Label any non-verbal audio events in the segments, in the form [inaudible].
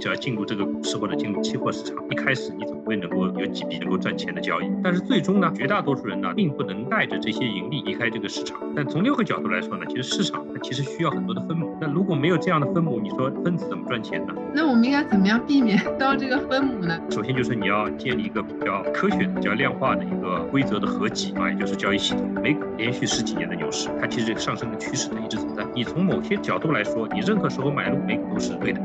只要进入这个股市或者进入期货市场，一开始你总会能够有几笔能够赚钱的交易，但是最终呢，绝大多数人呢，并不能带着这些盈利离开这个市场。但从六个角度来说呢，其实市场它其实需要很多的分母。那如果没有这样的分母，你说分子怎么赚钱呢？那我们应该怎么样避免到这个分母呢？首先就是你要建立一个比较科学的、比较量化的一个规则的合集啊，也就是交易系统。美股连续十几年的牛市，它其实上升的趋势它一直存在。你从某些角度来说，你任何时候买入美股都是对的。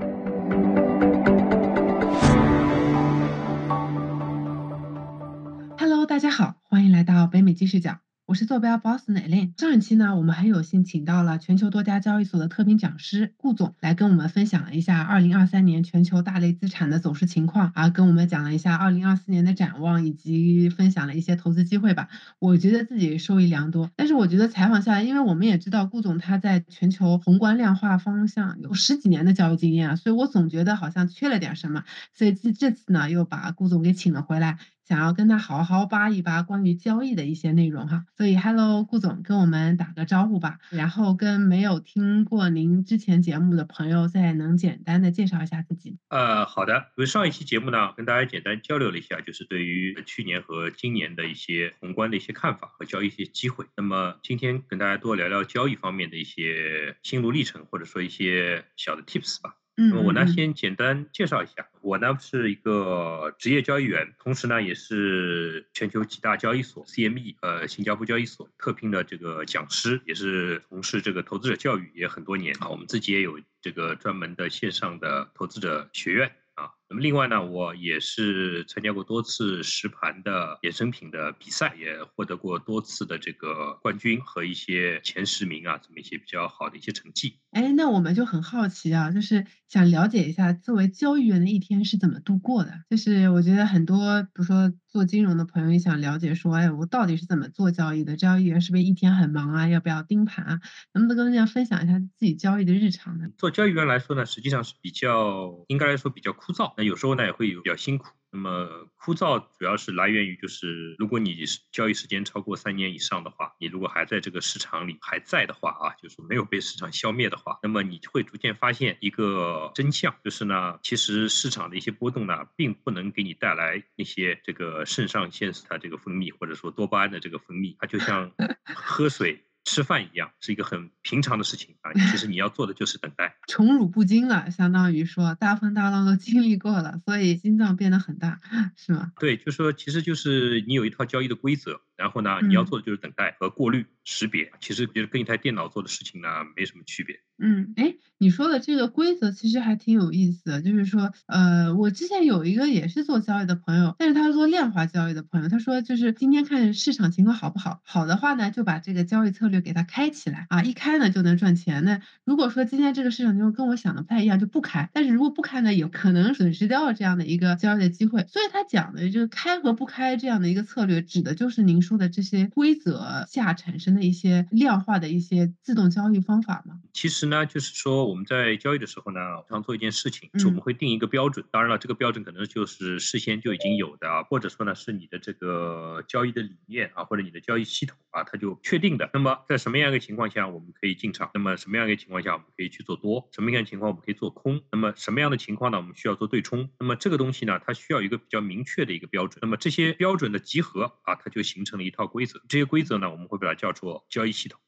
去讲。我是坐标 Boston Eileen。上一期呢，我们很有幸请到了全球多家交易所的特聘讲师顾总，来跟我们分享了一下2023年全球大类资产的走势情况，啊，跟我们讲了一下2024年的展望，以及分享了一些投资机会吧。我觉得自己受益良多。但是我觉得采访下来，因为我们也知道顾总他在全球宏观量化方向有十几年的交易经验啊，所以我总觉得好像缺了点什么。所以这这次呢，又把顾总给请了回来。想要跟他好好扒一扒关于交易的一些内容哈，所以 Hello 顾总跟我们打个招呼吧，然后跟没有听过您之前节目的朋友再能简单的介绍一下自己。呃，好的，因为上一期节目呢，跟大家简单交流了一下，就是对于去年和今年的一些宏观的一些看法和交易一些机会。那么今天跟大家多聊聊交易方面的一些心路历程，或者说一些小的 Tips 吧。那么我呢，先简单介绍一下，我呢是一个职业交易员，同时呢也是全球几大交易所 CME 呃新加坡交易所特聘的这个讲师，也是从事这个投资者教育也很多年啊。我们自己也有这个专门的线上的投资者学院啊。那么另外呢，我也是参加过多次实盘的衍生品的比赛，也获得过多次的这个冠军和一些前十名啊，这么一些比较好的一些成绩。哎，那我们就很好奇啊，就是想了解一下作为交易员的一天是怎么度过的。就是我觉得很多，比如说做金融的朋友也想了解说，哎，我到底是怎么做交易的？交易员是不是一天很忙啊？要不要盯盘啊？能不能跟大家分享一下自己交易的日常呢？做交易员来说呢，实际上是比较应该来说比较枯燥。那有时候呢也会有比较辛苦，那么枯燥主要是来源于就是如果你交易时间超过三年以上的话，你如果还在这个市场里还在的话啊，就是没有被市场消灭的话，那么你会逐渐发现一个真相，就是呢，其实市场的一些波动呢，并不能给你带来一些这个肾上腺素它这个分泌或者说多巴胺的这个分泌，它就像喝水。吃饭一样是一个很平常的事情啊，其实你要做的就是等待。[laughs] 宠辱不惊了，相当于说大风大浪都经历过了，所以心脏变得很大，是吗？对，就说其实就是你有一套交易的规则。然后呢，你要做的就是等待和过滤、识别。其实就是跟一台电脑做的事情呢没什么区别。嗯，哎，你说的这个规则其实还挺有意思的，就是说，呃，我之前有一个也是做交易的朋友，但是他是做量化交易的朋友，他说就是今天看市场情况好不好，好的话呢，就把这个交易策略给它开起来啊，一开呢就能赚钱。那如果说今天这个市场情况跟我想的不太一样，就不开。但是如果不开呢，有可能损失掉这样的一个交易的机会。所以他讲的这个开和不开这样的一个策略，指的就是您说的这些规则下产生的一些量化的一些自动交易方法吗？其实呢，就是说我们在交易的时候呢，常做一件事情，是我们会定一个标准。当然了，这个标准可能就是事先就已经有的啊，或者说呢是你的这个交易的理念啊，或者你的交易系统啊，它就确定的。那么在什么样一个情况下我们可以进场？那么什么样一个情况下我们可以去做多？什么样的情况我们可以做空？那么什么样的情况呢？我们需要做对冲？那么这个东西呢，它需要一个比较明确的一个标准。那么这些标准的集合啊，它就形成了一套。规则这些规则呢，我们会把它叫做交易系统。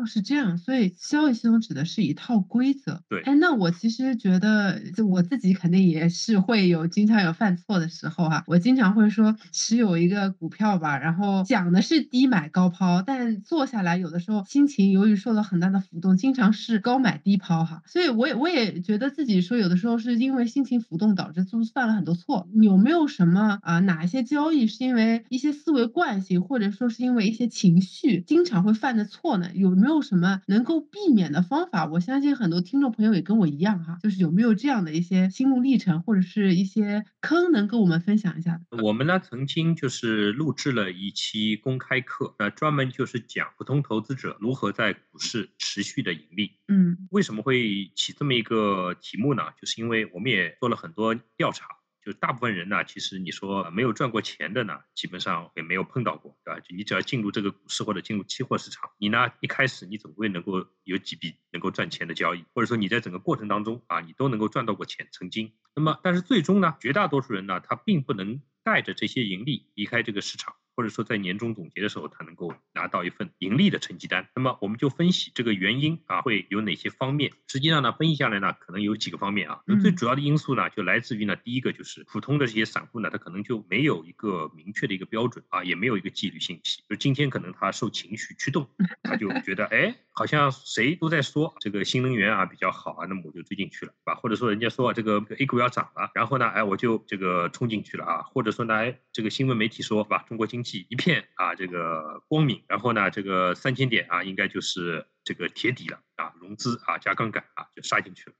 哦，是这样，所以交易系统指的是一套规则。对，哎，那我其实觉得，就我自己肯定也是会有经常有犯错的时候哈。我经常会说持有一个股票吧，然后讲的是低买高抛，但做下来有的时候心情由于受到很大的浮动，经常是高买低抛哈。所以我也我也觉得自己说有的时候是因为心情浮动导致做犯了很多错。有没有什么啊？哪一些交易是因为一些思维惯性，或者说？是因为一些情绪经常会犯的错呢？有没有什么能够避免的方法？我相信很多听众朋友也跟我一样哈，就是有没有这样的一些心路历程或者是一些坑能跟我们分享一下？我们呢曾经就是录制了一期公开课，那专门就是讲普通投资者如何在股市持续的盈利。嗯，为什么会起这么一个题目呢？就是因为我们也做了很多调查。就大部分人呢，其实你说没有赚过钱的呢，基本上也没有碰到过，对吧？就你只要进入这个股市或者进入期货市场，你呢一开始你总归能够有几笔能够赚钱的交易，或者说你在整个过程当中啊，你都能够赚到过钱，曾经。那么，但是最终呢，绝大多数人呢，他并不能带着这些盈利离开这个市场。或者说在年终总结的时候，他能够拿到一份盈利的成绩单。那么我们就分析这个原因啊，会有哪些方面？实际上呢，分析下来呢，可能有几个方面啊。那最主要的因素呢，就来自于呢，第一个就是普通的这些散户呢，他可能就没有一个明确的一个标准啊，也没有一个纪律信息。就今天可能他受情绪驱动，他就觉得哎，好像谁都在说这个新能源啊比较好啊，那么我就追进去了，是吧？或者说人家说这个 A 股要涨了，然后呢，哎，我就这个冲进去了啊。或者说呢，哎，这个新闻媒体说，是吧？中国经济一片啊。这个光明，然后呢，这个三千点啊，应该就是这个铁底了。啊，融资啊，加杠杆啊，就杀进去了。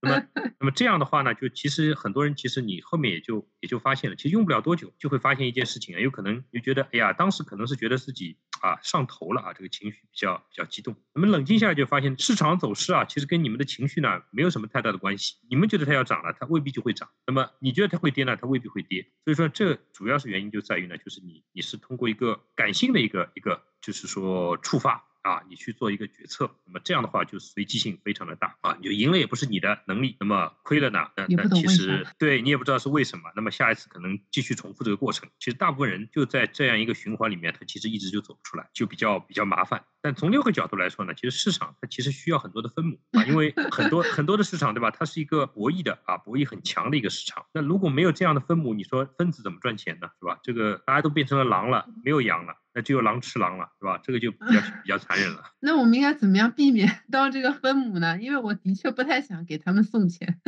那么，那么这样的话呢，就其实很多人，其实你后面也就也就发现了，其实用不了多久就会发现一件事情啊，有可能就觉得，哎呀，当时可能是觉得自己啊上头了啊，这个情绪比较比较激动。那么冷静下来就发现，市场走势啊，其实跟你们的情绪呢没有什么太大的关系。你们觉得它要涨了，它未必就会涨；那么你觉得它会跌呢，它未必会跌。所以说，这主要是原因就在于呢，就是你你是通过一个感性的一个一个，就是说触发。啊，你去做一个决策，那么这样的话就随机性非常的大啊，你就赢了也不是你的能力，那么亏了呢？那那其实对你也不知道是为什么，那么下一次可能继续重复这个过程。其实大部分人就在这样一个循环里面，他其实一直就走不出来，就比较比较麻烦。但从另一个角度来说呢，其实市场它其实需要很多的分母啊，因为很多很多的市场对吧？它是一个博弈的啊，博弈很强的一个市场。那如果没有这样的分母，你说分子怎么赚钱呢？是吧？这个大家都变成了狼了，没有羊了。那就有狼吃狼了，是吧？这个就比较比较残忍了。那我们应该怎么样避免 [laughs] 当这个分母呢？因为我的确不太想给他们送钱。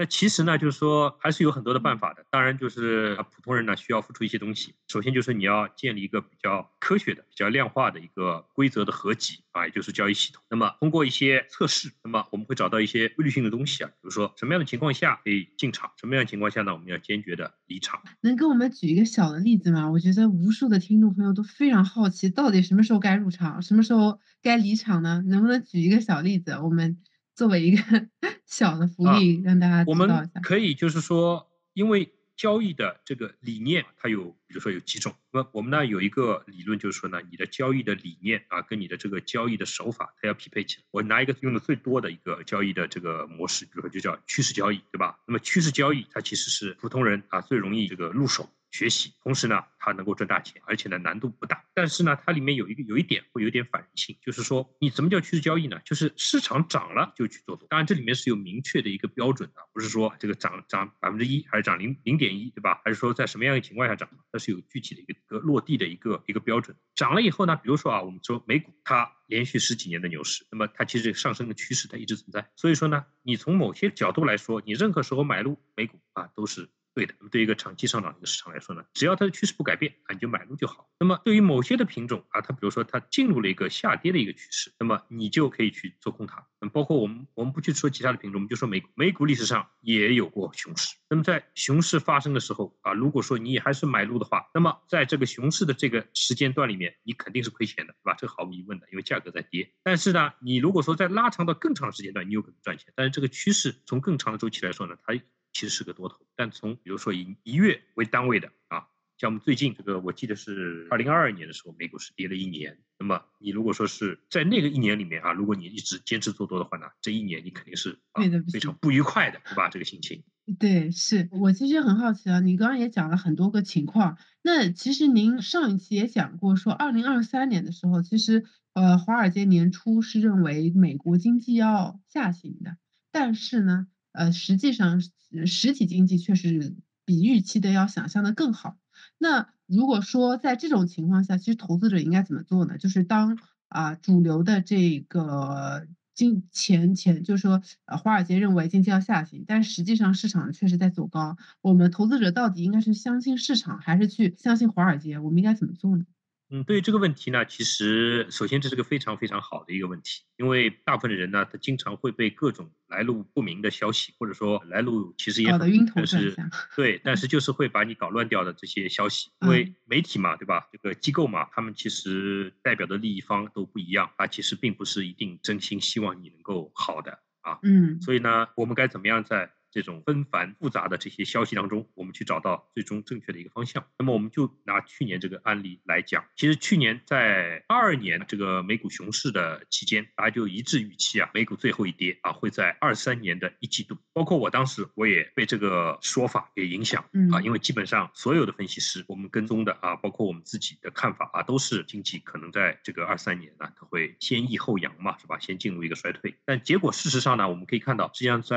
那其实呢，就是说还是有很多的办法的。当然，就是普通人呢需要付出一些东西。首先就是你要建立一个比较科学的、比较量化的一个规则的合集啊，也就是交易系统。那么通过一些测试，那么我们会找到一些规律性的东西啊，比如说什么样的情况下可以进场，什么样的情况下呢，我们要坚决的离场。能给我们举一个小的例子吗？我觉得无数的听众朋友都非常好奇，到底什么时候该入场，什么时候该离场呢？能不能举一个小例子？我们。作为一个 [laughs] 小的福利，让大家我们可以就是说，因为交易的这个理念，它有，比如说有几种。那么我们呢有一个理论，就是说呢，你的交易的理念啊，跟你的这个交易的手法，它要匹配起来。我拿一个用的最多的一个交易的这个模式，比如说就叫趋势交易，对吧？那么趋势交易，它其实是普通人啊最容易这个入手。学习，同时呢，它能够赚大钱，而且呢难度不大。但是呢，它里面有一个有一点会有点反人性，就是说你什么叫趋势交易呢？就是市场涨了就去做多。当然这里面是有明确的一个标准的，不是说这个涨涨百分之一还是涨零零点一，对吧？还是说在什么样的情况下涨？它是有具体的一个落地的一个一个标准。涨了以后呢，比如说啊，我们说美股它连续十几年的牛市，那么它其实上升的趋势它一直存在。所以说呢，你从某些角度来说，你任何时候买入美股啊都是。对的，那么对一个长期上涨的一个市场来说呢，只要它的趋势不改变啊，你就买入就好。那么对于某些的品种啊，它比如说它进入了一个下跌的一个趋势，那么你就可以去做空它。那包括我们我们不去说其他的品种，我们就说美股，美股历史上也有过熊市。那么在熊市发生的时候啊，如果说你还是买入的话，那么在这个熊市的这个时间段里面，你肯定是亏钱的，对吧？这毫无疑问的，因为价格在跌。但是呢，你如果说在拉长到更长的时间段，你有可能赚钱。但是这个趋势从更长的周期来说呢，它。其实是个多头，但从比如说以一月为单位的啊，像我们最近这个，我记得是二零二二年的时候，美股是跌了一年。那么你如果说是在那个一年里面啊，如果你一直坚持做多的话呢，这一年你肯定是啊非常不愉快的，对吧？这个心情。对，是我其实很好奇啊，你刚刚也讲了很多个情况。那其实您上一期也讲过，说二零二三年的时候，其实呃，华尔街年初是认为美国经济要下行的，但是呢。呃，实际上实体经济确实比预期的要想象的更好。那如果说在这种情况下，其实投资者应该怎么做呢？就是当啊主流的这个经钱钱，就是说华尔街认为经济要下行，但实际上市场确实在走高。我们投资者到底应该是相信市场，还是去相信华尔街？我们应该怎么做呢？嗯，对于这个问题呢，其实首先这是个非常非常好的一个问题，因为大部分的人呢，他经常会被各种来路不明的消息，或者说来路其实也很但是对，[laughs] 但是就是会把你搞乱掉的这些消息，因为媒体嘛，对吧？这个机构嘛，他们其实代表的利益方都不一样，他其实并不是一定真心希望你能够好的啊。嗯，所以呢，我们该怎么样在这种纷繁复杂的这些消息当中，我们去找到最终正确的一个方向。那么我们就拿去年这个案例来讲，其实去年在二二年这个美股熊市的期间，大家就一致预期啊，美股最后一跌啊会在二三年的一季度。包括我当时我也被这个说法给影响啊，因为基本上所有的分析师我们跟踪的啊，包括我们自己的看法啊，都是经济可能在这个二三年呢，它会先抑后扬嘛，是吧？先进入一个衰退。但结果事实上呢，我们可以看到，实际上在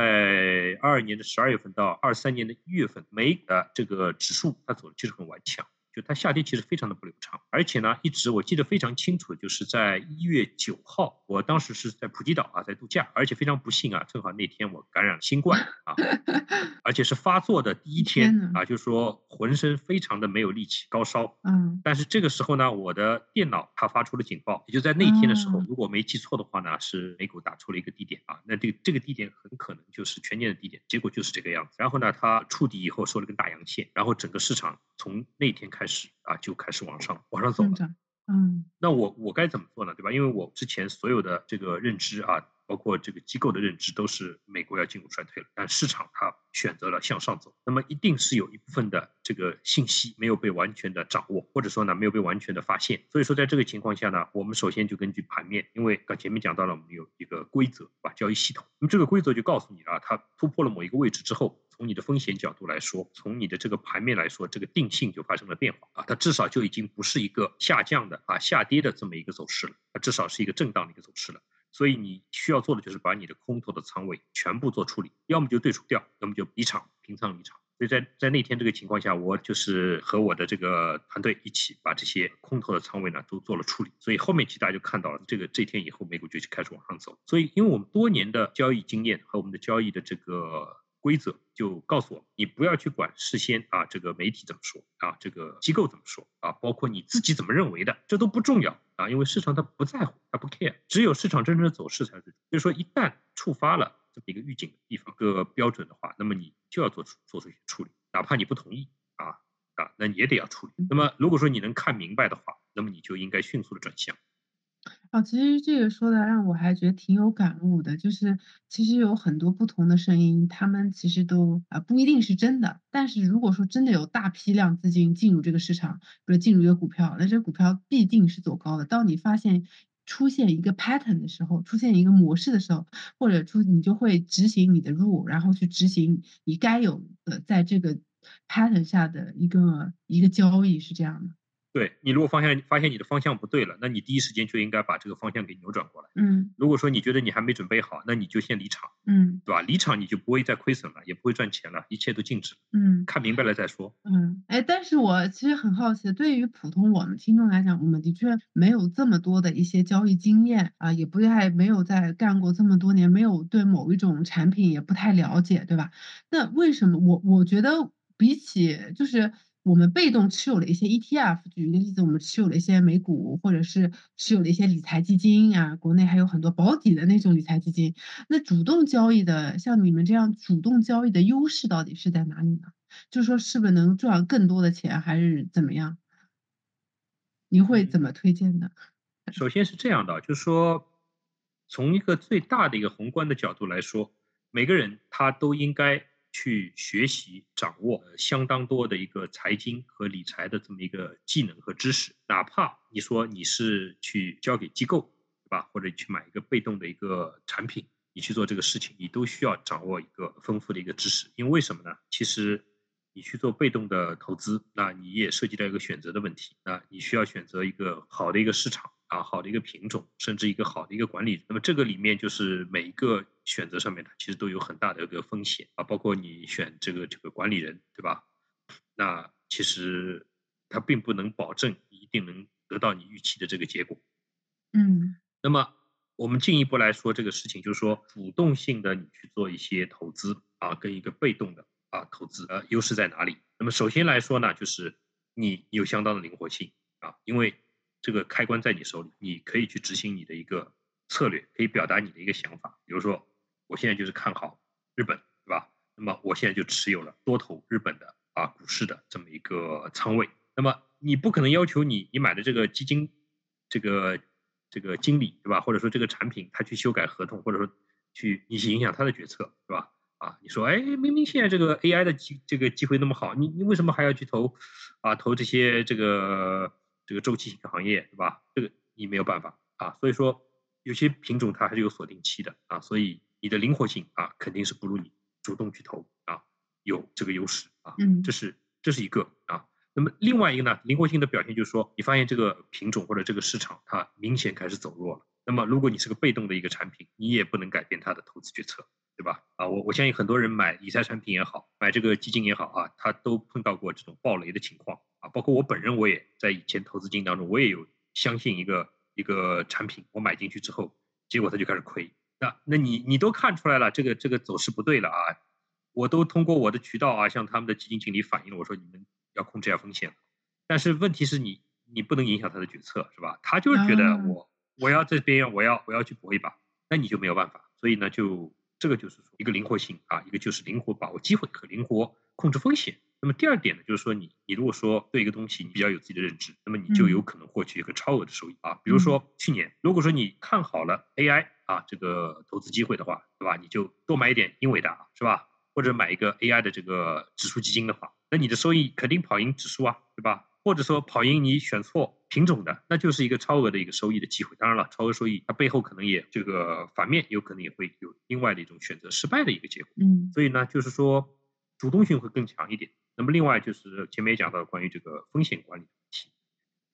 二二年的十二月份到二三年的一月份，美的这个指数它走的其实很顽强。就它下跌其实非常的不流畅，而且呢，一直我记得非常清楚，就是在一月九号，我当时是在普吉岛啊，在度假，而且非常不幸啊，正好那天我感染了新冠啊，[laughs] 而且是发作的第一天啊，就是说浑身非常的没有力气，高烧，嗯，但是这个时候呢，我的电脑它发出了警报，也就在那天的时候，如果没记错的话呢，是美股打出了一个低点啊，那这个这个低点很可能就是全年的低点，结果就是这个样子，然后呢，它触底以后收了根大阳线，然后整个市场从那天开始。开始啊，就开始往上往上走了。嗯，那我我该怎么做呢？对吧？因为我之前所有的这个认知啊。包括这个机构的认知都是美国要进入衰退了，但市场它选择了向上走，那么一定是有一部分的这个信息没有被完全的掌握，或者说呢没有被完全的发现。所以说在这个情况下呢，我们首先就根据盘面，因为刚前面讲到了我们有一个规则吧，交易系统，那么这个规则就告诉你啊，它突破了某一个位置之后，从你的风险角度来说，从你的这个盘面来说，这个定性就发生了变化啊，它至少就已经不是一个下降的啊下跌的这么一个走势了，它至少是一个震荡的一个走势了。所以你需要做的就是把你的空头的仓位全部做处理，要么就对冲掉，要么就离场平仓离场。所以在在那天这个情况下，我就是和我的这个团队一起把这些空头的仓位呢都做了处理。所以后面其实大家就看到了，这个这天以后美股就开始往上走。所以因为我们多年的交易经验和我们的交易的这个。规则就告诉我，你不要去管事先啊，这个媒体怎么说啊，这个机构怎么说啊，包括你自己怎么认为的，这都不重要啊，因为市场它不在乎，它不 care，只有市场真正的走势才是最。所以说，一旦触发了这么一个预警的地方，个标准的话，那么你就要做出做出一些处理，哪怕你不同意啊啊，那你也得要处理。那么如果说你能看明白的话，那么你就应该迅速的转向。啊，其实这个说的让我还觉得挺有感悟的，就是其实有很多不同的声音，他们其实都啊不一定是真的。但是如果说真的有大批量资金进入这个市场，比如进入一个股票，那这股票必定是走高的。当你发现出现一个 pattern 的时候，出现一个模式的时候，或者出你就会执行你的 rule，然后去执行你该有的在这个 pattern 下的一个一个交易，是这样的。对你，如果方向发现你的方向不对了，那你第一时间就应该把这个方向给扭转过来。嗯，如果说你觉得你还没准备好，那你就先离场。嗯，对吧？离场你就不会再亏损了，也不会赚钱了，一切都静止。嗯，看明白了再说。嗯，哎，但是我其实很好奇，对于普通我们听众来讲，我们的确没有这么多的一些交易经验啊，也不太没有在干过这么多年，没有对某一种产品也不太了解，对吧？那为什么我我觉得比起就是。我们被动持有了一些 ETF，举一个例子，我们持有了一些美股，或者是持有了一些理财基金啊，国内还有很多保底的那种理财基金。那主动交易的，像你们这样主动交易的优势到底是在哪里呢？就是说，是不是能赚更多的钱，还是怎么样？你会怎么推荐呢？首先是这样的，就是说，从一个最大的一个宏观的角度来说，每个人他都应该。去学习掌握相当多的一个财经和理财的这么一个技能和知识，哪怕你说你是去交给机构，对吧？或者去买一个被动的一个产品，你去做这个事情，你都需要掌握一个丰富的一个知识。因为为什么呢？其实你去做被动的投资，那你也涉及到一个选择的问题，那你需要选择一个好的一个市场。啊，好的一个品种，甚至一个好的一个管理，那么这个里面就是每一个选择上面，它其实都有很大的一个风险啊，包括你选这个这个管理人，对吧？那其实它并不能保证一定能得到你预期的这个结果。嗯，那么我们进一步来说这个事情，就是说主动性的你去做一些投资啊，跟一个被动的啊投资，呃，优势在哪里？那么首先来说呢，就是你有相当的灵活性啊，因为。这个开关在你手里，你可以去执行你的一个策略，可以表达你的一个想法。比如说，我现在就是看好日本，对吧？那么我现在就持有了多头日本的啊股市的这么一个仓位。那么你不可能要求你你买的这个基金，这个这个经理，对吧？或者说这个产品他去修改合同，或者说去你去影响他的决策，对吧？啊，你说，哎，明明现在这个 AI 的机这个机会那么好，你你为什么还要去投啊投这些这个这个周期性行业，对吧？这个你没有办法啊。所以说有些品种它还是有锁定期的啊，所以你的灵活性啊肯定是不如你主动去投啊有这个优势啊。嗯，这是这是一个啊。那么另外一个呢，灵活性的表现就是说，你发现这个品种或者这个市场它明显开始走弱了。那么如果你是个被动的一个产品，你也不能改变它的投资决策，对吧？啊，我我相信很多人买理财产品也好，买这个基金也好啊，他都碰到过这种暴雷的情况啊。包括我本人，我也在以前投资经当中，我也有相信一个一个产品，我买进去之后，结果它就开始亏。那那你你都看出来了，这个这个走势不对了啊！我都通过我的渠道啊，向他们的基金经理反映了，我说你们。要控制下风险，但是问题是你你不能影响他的决策，是吧？他就是觉得我我要这边我要我要去搏一把，那你就没有办法。所以呢，就这个就是说一个灵活性啊，一个就是灵活把握机会和灵活控制风险。那么第二点呢，就是说你你如果说对一个东西你比较有自己的认知，那么你就有可能获取一个超额的收益啊。比如说去年，如果说你看好了 AI 啊这个投资机会的话，对吧？你就多买一点英伟达，是吧？或者买一个 AI 的这个指数基金的话。那你的收益肯定跑赢指数啊，对吧？或者说跑赢你选错品种的，那就是一个超额的一个收益的机会。当然了，超额收益它背后可能也这个反面有可能也会有另外的一种选择失败的一个结果。嗯，所以呢，就是说主动性会更强一点。那么另外就是前面也讲到关于这个风险管理的问题，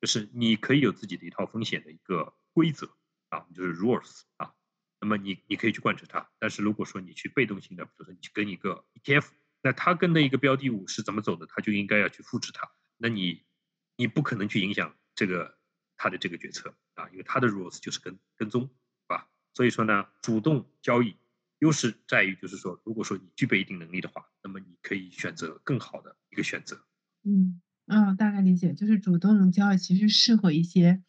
就是你可以有自己的一套风险的一个规则啊，就是 rules 啊。那么你你可以去贯彻它，但是如果说你去被动性的，比如说你去跟一个 ETF。那它跟的一个标的物是怎么走的，它就应该要去复制它。那你，你不可能去影响这个他的这个决策啊，因为他的 rules 就是跟跟踪，是吧？所以说呢，主动交易优势在于，就是说，如果说你具备一定能力的话，那么你可以选择更好的一个选择。嗯，啊，大概理解，就是主动交易其实适合一些。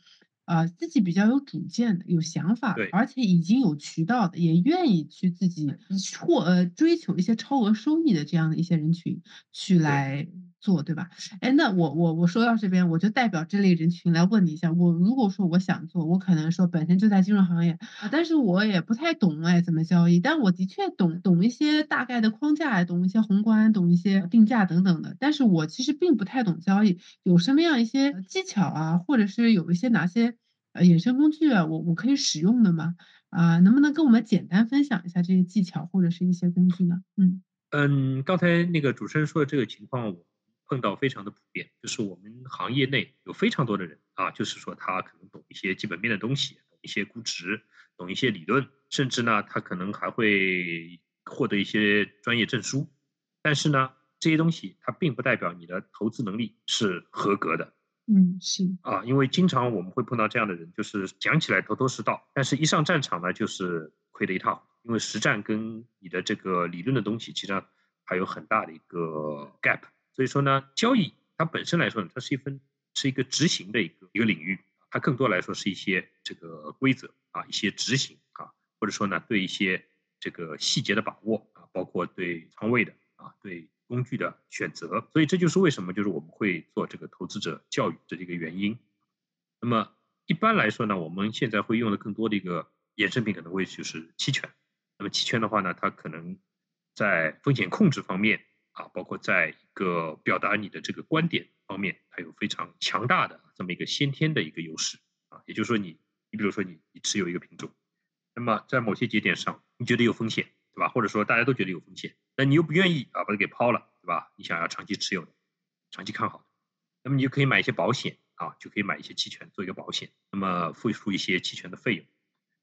啊，自己比较有主见的、有想法的，而且已经有渠道的，也愿意去自己获呃追求一些超额收益的这样的一些人群去来。做对吧？哎，那我我我说到这边，我就代表这类人群来问你一下，我如果说我想做，我可能说本身就在金融行业啊，但是我也不太懂哎怎么交易，但我的确懂懂一些大概的框架，懂一些宏观，懂一些定价等等的，但是我其实并不太懂交易，有什么样一些技巧啊，或者是有一些哪些呃衍生工具啊，我我可以使用的吗？啊，能不能跟我们简单分享一下这些技巧或者是一些工具呢？嗯嗯，刚才那个主持人说的这个情况，我。碰到非常的普遍，就是我们行业内有非常多的人啊，就是说他可能懂一些基本面的东西，懂一些估值，懂一些理论，甚至呢，他可能还会获得一些专业证书。但是呢，这些东西它并不代表你的投资能力是合格的。嗯，是啊，因为经常我们会碰到这样的人，就是讲起来头头是道，但是一上战场呢，就是亏得一塌糊涂。因为实战跟你的这个理论的东西，其实上还有很大的一个 gap。所以说呢，交易它本身来说呢，它是一份是一个执行的一个一个领域，它更多来说是一些这个规则啊，一些执行啊，或者说呢，对一些这个细节的把握啊，包括对仓位的啊，对工具的选择。所以这就是为什么就是我们会做这个投资者教育的这个原因。那么一般来说呢，我们现在会用的更多的一个衍生品可能会就是期权。那么期权的话呢，它可能在风险控制方面。啊，包括在一个表达你的这个观点方面，它有非常强大的这么一个先天的一个优势啊。也就是说，你你比如说你你持有一个品种，那么在某些节点上你觉得有风险，对吧？或者说大家都觉得有风险，那你又不愿意啊把它给抛了，对吧？你想要长期持有的，长期看好的，那么你就可以买一些保险啊，就可以买一些期权做一个保险，那么付出一些期权的费用。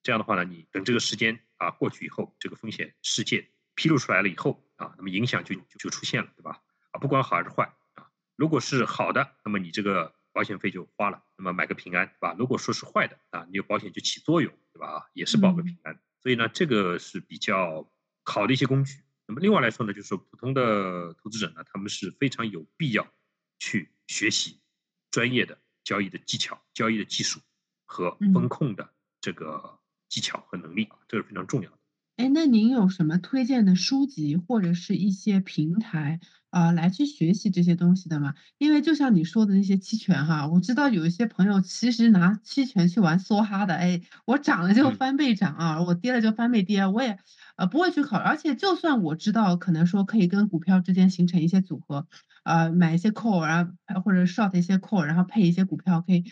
这样的话呢，你等这个时间啊过去以后，这个风险事件披露出来了以后。啊，那么影响就就出现了，对吧？啊，不管好还是坏啊，如果是好的，那么你这个保险费就花了，那么买个平安，对吧？如果说是坏的啊，你有保险就起作用，对吧？啊，也是保个平安。所以呢，这个是比较好的一些工具。那么另外来说呢，就是说普通的投资者呢，他们是非常有必要去学习专业的交易的技巧、交易的技术和风控的这个技巧和能力啊，这是非常重要的。哎，那您有什么推荐的书籍或者是一些平台，啊，来去学习这些东西的吗？因为就像你说的那些期权哈，我知道有一些朋友其实拿期权去玩梭哈的，哎，我涨了就嗯。翻倍涨啊，我跌了就翻倍跌，我也，呃，不会去考虑。而且就算我知道可能说可以跟股票之间形成一些组合，啊，买一些 call，然后或者 short 一些 call，然后配一些股票可以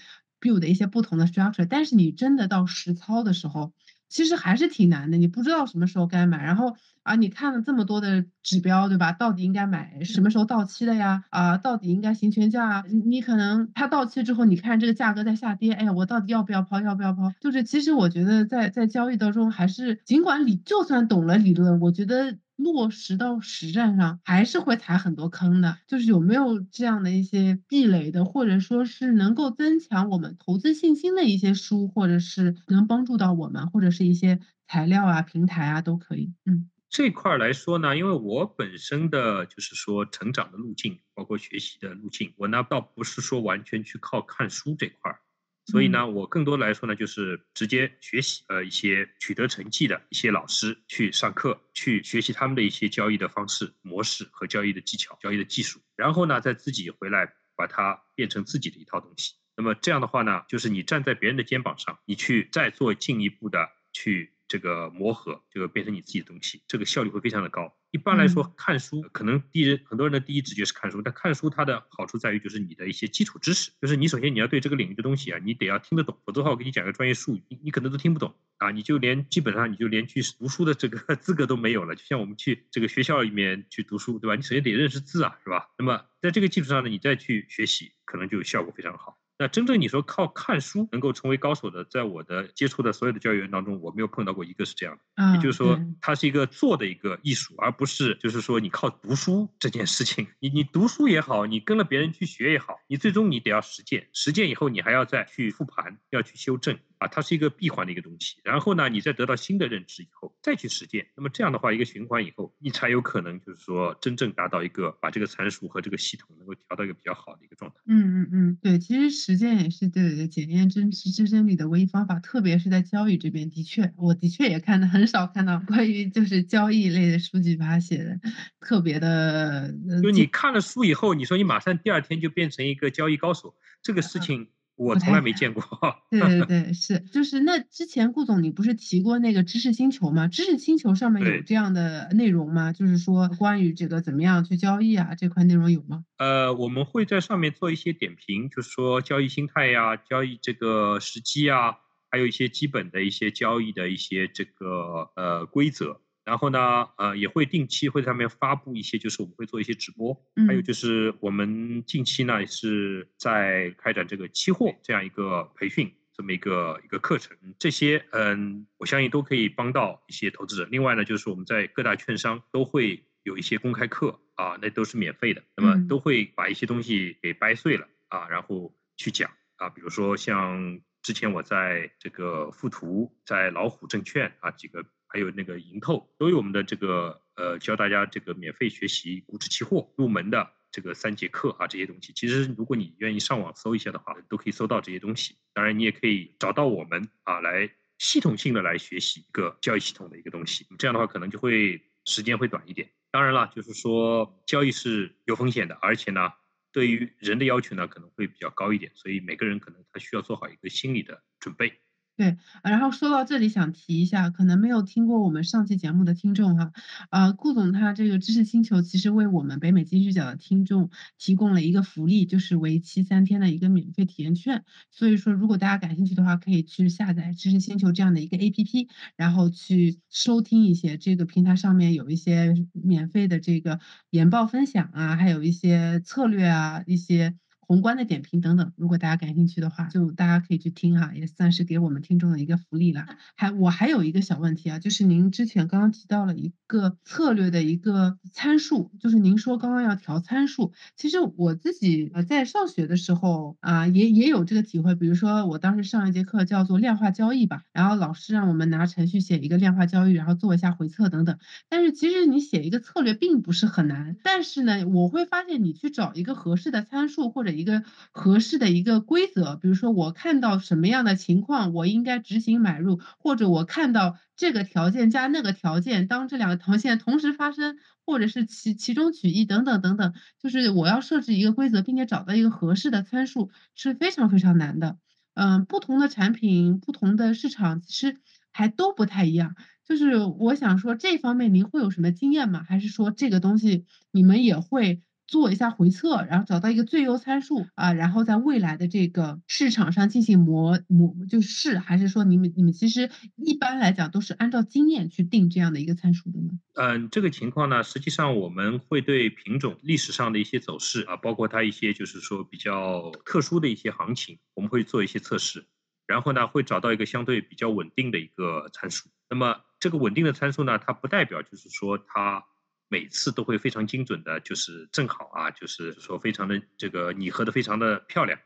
build 一些不同的 structure，但是你真的到实操的时候，其实还是挺难的，你不知道什么时候该买。然后，啊，你看了这么多的指标，对吧？到底应该买什么时候到期的呀？啊，到底应该行权价啊？你你可能它到期之后，你看这个价格在下跌，哎呀，我到底要不要抛要不要抛？就是其实我觉得在在交易当中还是尽管理就算懂了理论，我觉得落实到实战上还是会踩很多坑的。就是有没有这样的一些壁垒的，或者说是能够增强我们投资信心的一些书，或者是能帮助到我们，或者是一些材料啊、平台啊都可以，嗯。这块儿来说呢，因为我本身的就是说成长的路径，包括学习的路径，我呢倒不是说完全去靠看书这块儿。所以嗯。呢，我更多来说呢，就是直接学习，呃，一些取得成绩的一些老师去上课，去学习他们的一些交易的方式、模式和交易的技巧、交易的技术。然后呢，再自己回来把它变成自己的一套东西。那么这样的话呢，就是你站在别人的肩膀上，你去再做进一步的去这个磨合，这个变成你自己的东西，这个效率会非常的高。一般来嗯。说，看书可能第一很多人的第一直觉是看书，但看书它的好处在于就是你的一些基础知识，就是你首先你要对这个领域的东西啊，你得要听得懂，否则的话我给你讲个专业术语，你你可能都听不懂，啊，你就连基本上你就连去读书的这个 [laughs] 资格都没有了。就像我们去这个学校里面去读书，对吧？你首先得认识字啊，是吧？那么在这个基础上呢，你再去学习，可能就效果非常好。那真正你说靠看书能够成为高手的，在我的接触的所有的教育员当中，我没有碰到过一个是这样的。也啊，就是说，它是一个做的一个艺术，而不是就是说你靠读书这件事情。你你读书也好，你跟了别人去学也好，你最终你得要实践，实践以后你还要再去复盘，要去修正，啊，它是一个闭环的一个东西。然后呢，你再得到新的认知以后，再去实践，那么这样的话一个循环以后，你才有可能就是说真正达到一个把这个参数和这个系统能够调到一个比较好的一个状态。嗯嗯嗯，对，其实实践也是对的检验真实知真理的唯一方法，特别是在交易这边，的确，我的确也看到很少看到关于就是交易类的书籍，把它写的特别的，呃，就你看了书以后，你说你马上第二天就变成一个交易高手，这个事嗯，情我从来没见过。对对 [laughs] 对，是。就是那之前顾总你不是提过那个知识星球吗？知识星球上面有。这样的内容吗？就是说关于这个怎么样去交易啊，这块内容有吗？呃，我们会在上面做一些点评，就是说交易心态呀，交易这个时机啊，还有一些基本的一些交易的一些这个，呃，规则。然后呢，呃，也会定期会在上面发布一些就是我们会做一些直播，还有嗯。就是我们近期呢，也是在开展这个期货这样一个培训，这么一个一个课程。这些，嗯，我相信都可以帮到一些投资者。另外呢，就是我们在各大券商都会有一些公开课，啊，那都是免费的，那么嗯。都会把一些东西给掰碎了，啊，然后去讲。啊，比如说像之前我在这个富途，在老虎证券，啊，几个还有那个盈透，都有我们的这个，呃，教大家这个免费学习股指期货入门的这个三节课，啊，这些东西。其实如果你愿意上网搜一下的话，都可以搜到这些东西。当然你也可以找到我们，啊，来系统性的来学习一个交易系统的一个东西，这样的话可能就会时间会短一点。当然了，就是说交易是有风险的，而且呢，对于人的要求呢，可能会比较高一点，所以每个人可能他需要做好一个心理的准备。对，然后说到这里想提一下，可能没有听过我们上期节目的听众哈，呃，顾总他这个知识星球其实为我们北美金视角的听众提供了一个福利，就是为期三天的一个免费体验券。所以说如果大家感兴趣的话，可以去下载知识星球这样的一个 APP，然后去收听一些这个平台上面有一些免费的这个研报分享啊，还有一些策略啊，一些宏观的点评等等。如果大家感兴趣的话，就大家可以去听哈，也算是给我们听众的一个福利了。还我还有一个小问题啊，就是您之前刚刚提到了一个策略的一个参数，就是您说刚刚要调参数。其实我自己，呃，在上学的时候，啊，也也有这个体会。比如说我当时上一节课叫做量化交易吧，然后老师让我们拿程序写一个量化交易，然后做一下回测等等。但是其实你写一个策略并不是很难，但是呢，我会发现你去找一个合适的参数或者一个合适的一个规则。比如说我看到什么样的情况，我应该执行买入，或者我看到这个条件加那个条件，当这两个条件同时发生，或者是其其中取一等等等等，就是我要设置一个规则，并且找到一个合适的参数是非常非常难的。嗯，不同的产品、不同的市场其实还都不太一样。就是我想说这方面您会有什么经验吗？还是说这个东西你们也会做一下回测，然后找到一个最优参数啊，然后在未来的这个市场上进行模模就试，还是说你们你们其实一般来讲都是按照经验去定这样的一个参数的呢？嗯，这个情况呢，实际上我们会对品种历史上的一些走势啊，包括它一些就是说比较特殊的一些行情，我们会做一些测试，然后呢会找到一个相对比较稳定的一个参数。那么这个稳定的参数呢，它不代表就是说它每次都会非常精准的，就是正好啊，就是说非常的这个拟合的非常的漂亮，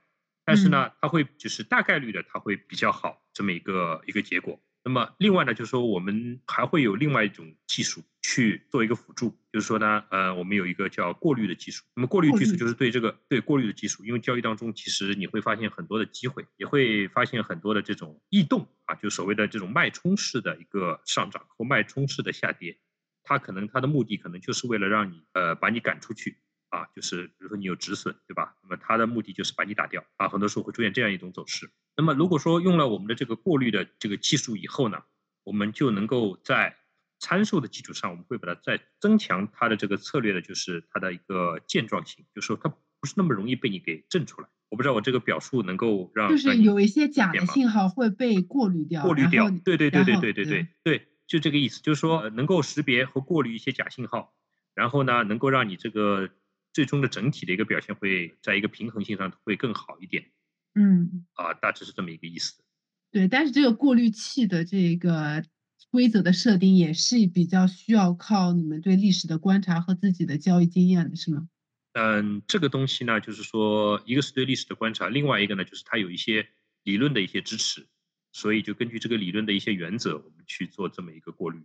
但是呢，它会就是大概率的它会比较好这么一个一个结果。那么另外呢，就是说我们还会有另外一种技术去做一个辅助，就是说呢，呃，我们有一个叫过滤的技术。那么过滤技术就是对这个对过滤的技术，因为交易当中其实你会发现很多的机会，也会发现很多的这种异动啊，就所谓的这种脉冲式的一个上涨或脉冲式的下跌，它可能他的目的可能就是为了让你呃把你赶出去。啊，就是比如说你有止损，对吧？那么他的目的就是把你打掉啊，很多时候会出现这样一种走势。那么如果说用了我们的这个过滤的这个技术以后呢，我们就能够在参数的基础上，我们会把它再增强它的这个策略的，就是它的一个健壮性，就是说它不是那么容易被你给震出来。我不知道我这个表述能够让就是有一些假的信号会被过滤掉，过滤掉，对对对对对对对对，就这个意思，就是说能够识别和过滤一些假信号，然后呢，能够让你这个。最终的整体的一个表现会在一个平衡性上会更好一点，嗯，啊，大致是这么一个意思。对，但是这个过滤器的这个规则的设定也是比较需要靠你们对历史的观察和自己的交易经验的，是吗？嗯，这个东西呢，就是说，一个是对历史的观察，另外一个呢，就是它有一些理论的一些支持，所以就根据这个理论的一些原则，我们去做这么一个过滤。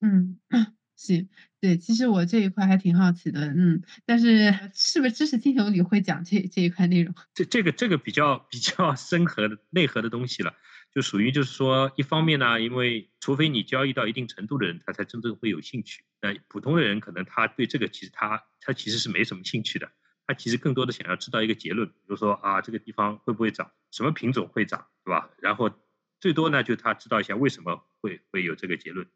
嗯。[coughs] 是，对，其实我这一块还挺好奇的，嗯，但是是不是知识星球里会讲这这一块内容？这这个这个比较比较 [laughs] 深核的内核的东西了，就属于就是说，一方面呢，因为除非你交易到一定程度的人，他才真正会有兴趣。那普通的人可能他对这个其实他他其实是没什么兴趣的，他其实更多的想要知道一个结论，比如说啊这个地方会不会涨，什么品种会涨，对吧？然后最多呢就他知道一下为什么会会有这个结论。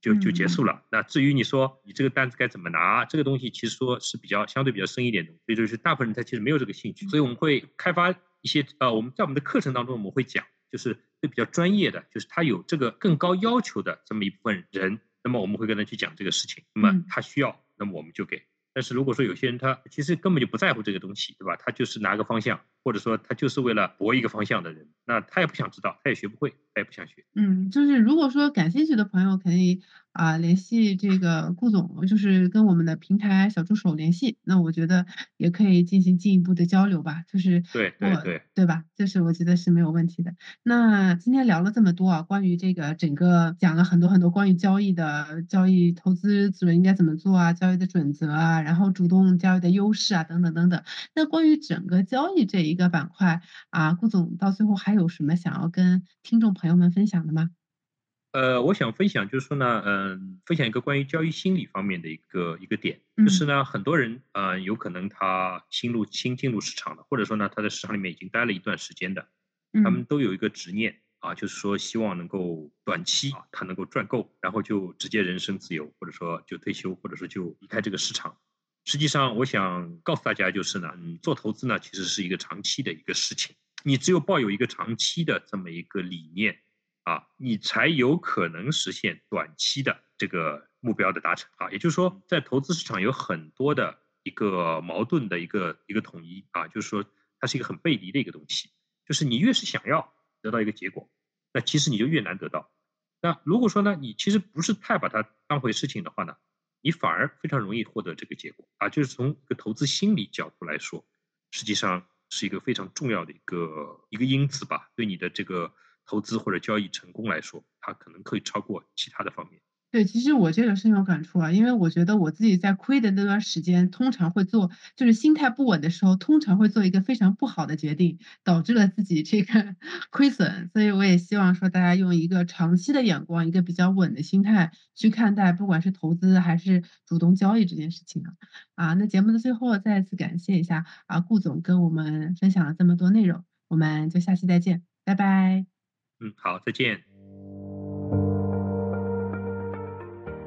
就就结束了。那至于你说你这个单子该怎么拿，这个东西其实说是比较相对比较深一点的，所以就是大部分人他其实没有这个兴趣。所以我们会开发一些呃，我们在我们的课程当中我们会讲，就是对比较专业的，就是他有这个更高要求的这么一部分人，那么我们会跟他去讲这个事情。那么他需要，那么我们就给。但是如果说有些人他其实根本就不在乎这个东西，对吧？他就是拿个方向，或者说他就是为了搏一个方向的人，那他也不想知道，他也学不会，他也不下去。嗯，就是如果说感兴趣的朋友，可以啊联系这个顾总，就是跟我们的平台小助手联系。那我觉得也可以进行进一步的交流吧。就是对对对，对吧？就是我觉得是没有问题的。那今天聊了这么多啊，关于这个整个讲了很多很多关于交易的交易投资者应该怎么做啊，交易的准则啊。然后主动交易的优势啊，等等等等。那关于整个交易这一个板块啊，顾总到最后还有什么想要跟听众朋友们分享的吗？呃，我想分享就是说呢，嗯，分享一个关于交易心理方面的一个一个点，就是呢，很多人啊，有可能他新入新进入市场的，或者说呢，他在市场里面已经待了一段时间的，他们都有一个执念。啊，就是说希望能够短期啊，他能够赚够，然后就直接人身自由，或者说就退休，或者说就离开这个市场。实际上，我想告诉大家就是呢，嗯，做投资呢，其实是一个长期的一个事情。你只有抱有一个长期的这么一个理念啊，你才有可能实现短期的这个目标的达成啊。也就是说，在投资市场有很多的一个矛盾的一个一个统一啊，就是说它是一个很背离的一个东西，就是你越是想要。得到一个结果，那其实你就越难得到。那如果说呢，你其实不是太把它当回事情的话呢，你反而非常容易获得这个结果啊。就是从一个投资心理角度来说，实际上是一个非常重要的一个一个因子吧。对你的这个投资或者交易成功来说，它可能可以超过其他的方面。对，其实我这个深有感触啊，因为我觉得我自己在亏的那段时间，通常会做就是心态不稳的时候，通常会做一个非常不好的决定，导致了自己这个 [laughs] 亏损。所以我也希望说大家用一个长期的眼光，一个比较稳的心态去看待，不管是投资还是主动交易这件事情啊。啊，那节目的最后再次感谢一下啊，顾总跟我们分享了这么多内容，我们就下期再见，拜拜。嗯，好，再见。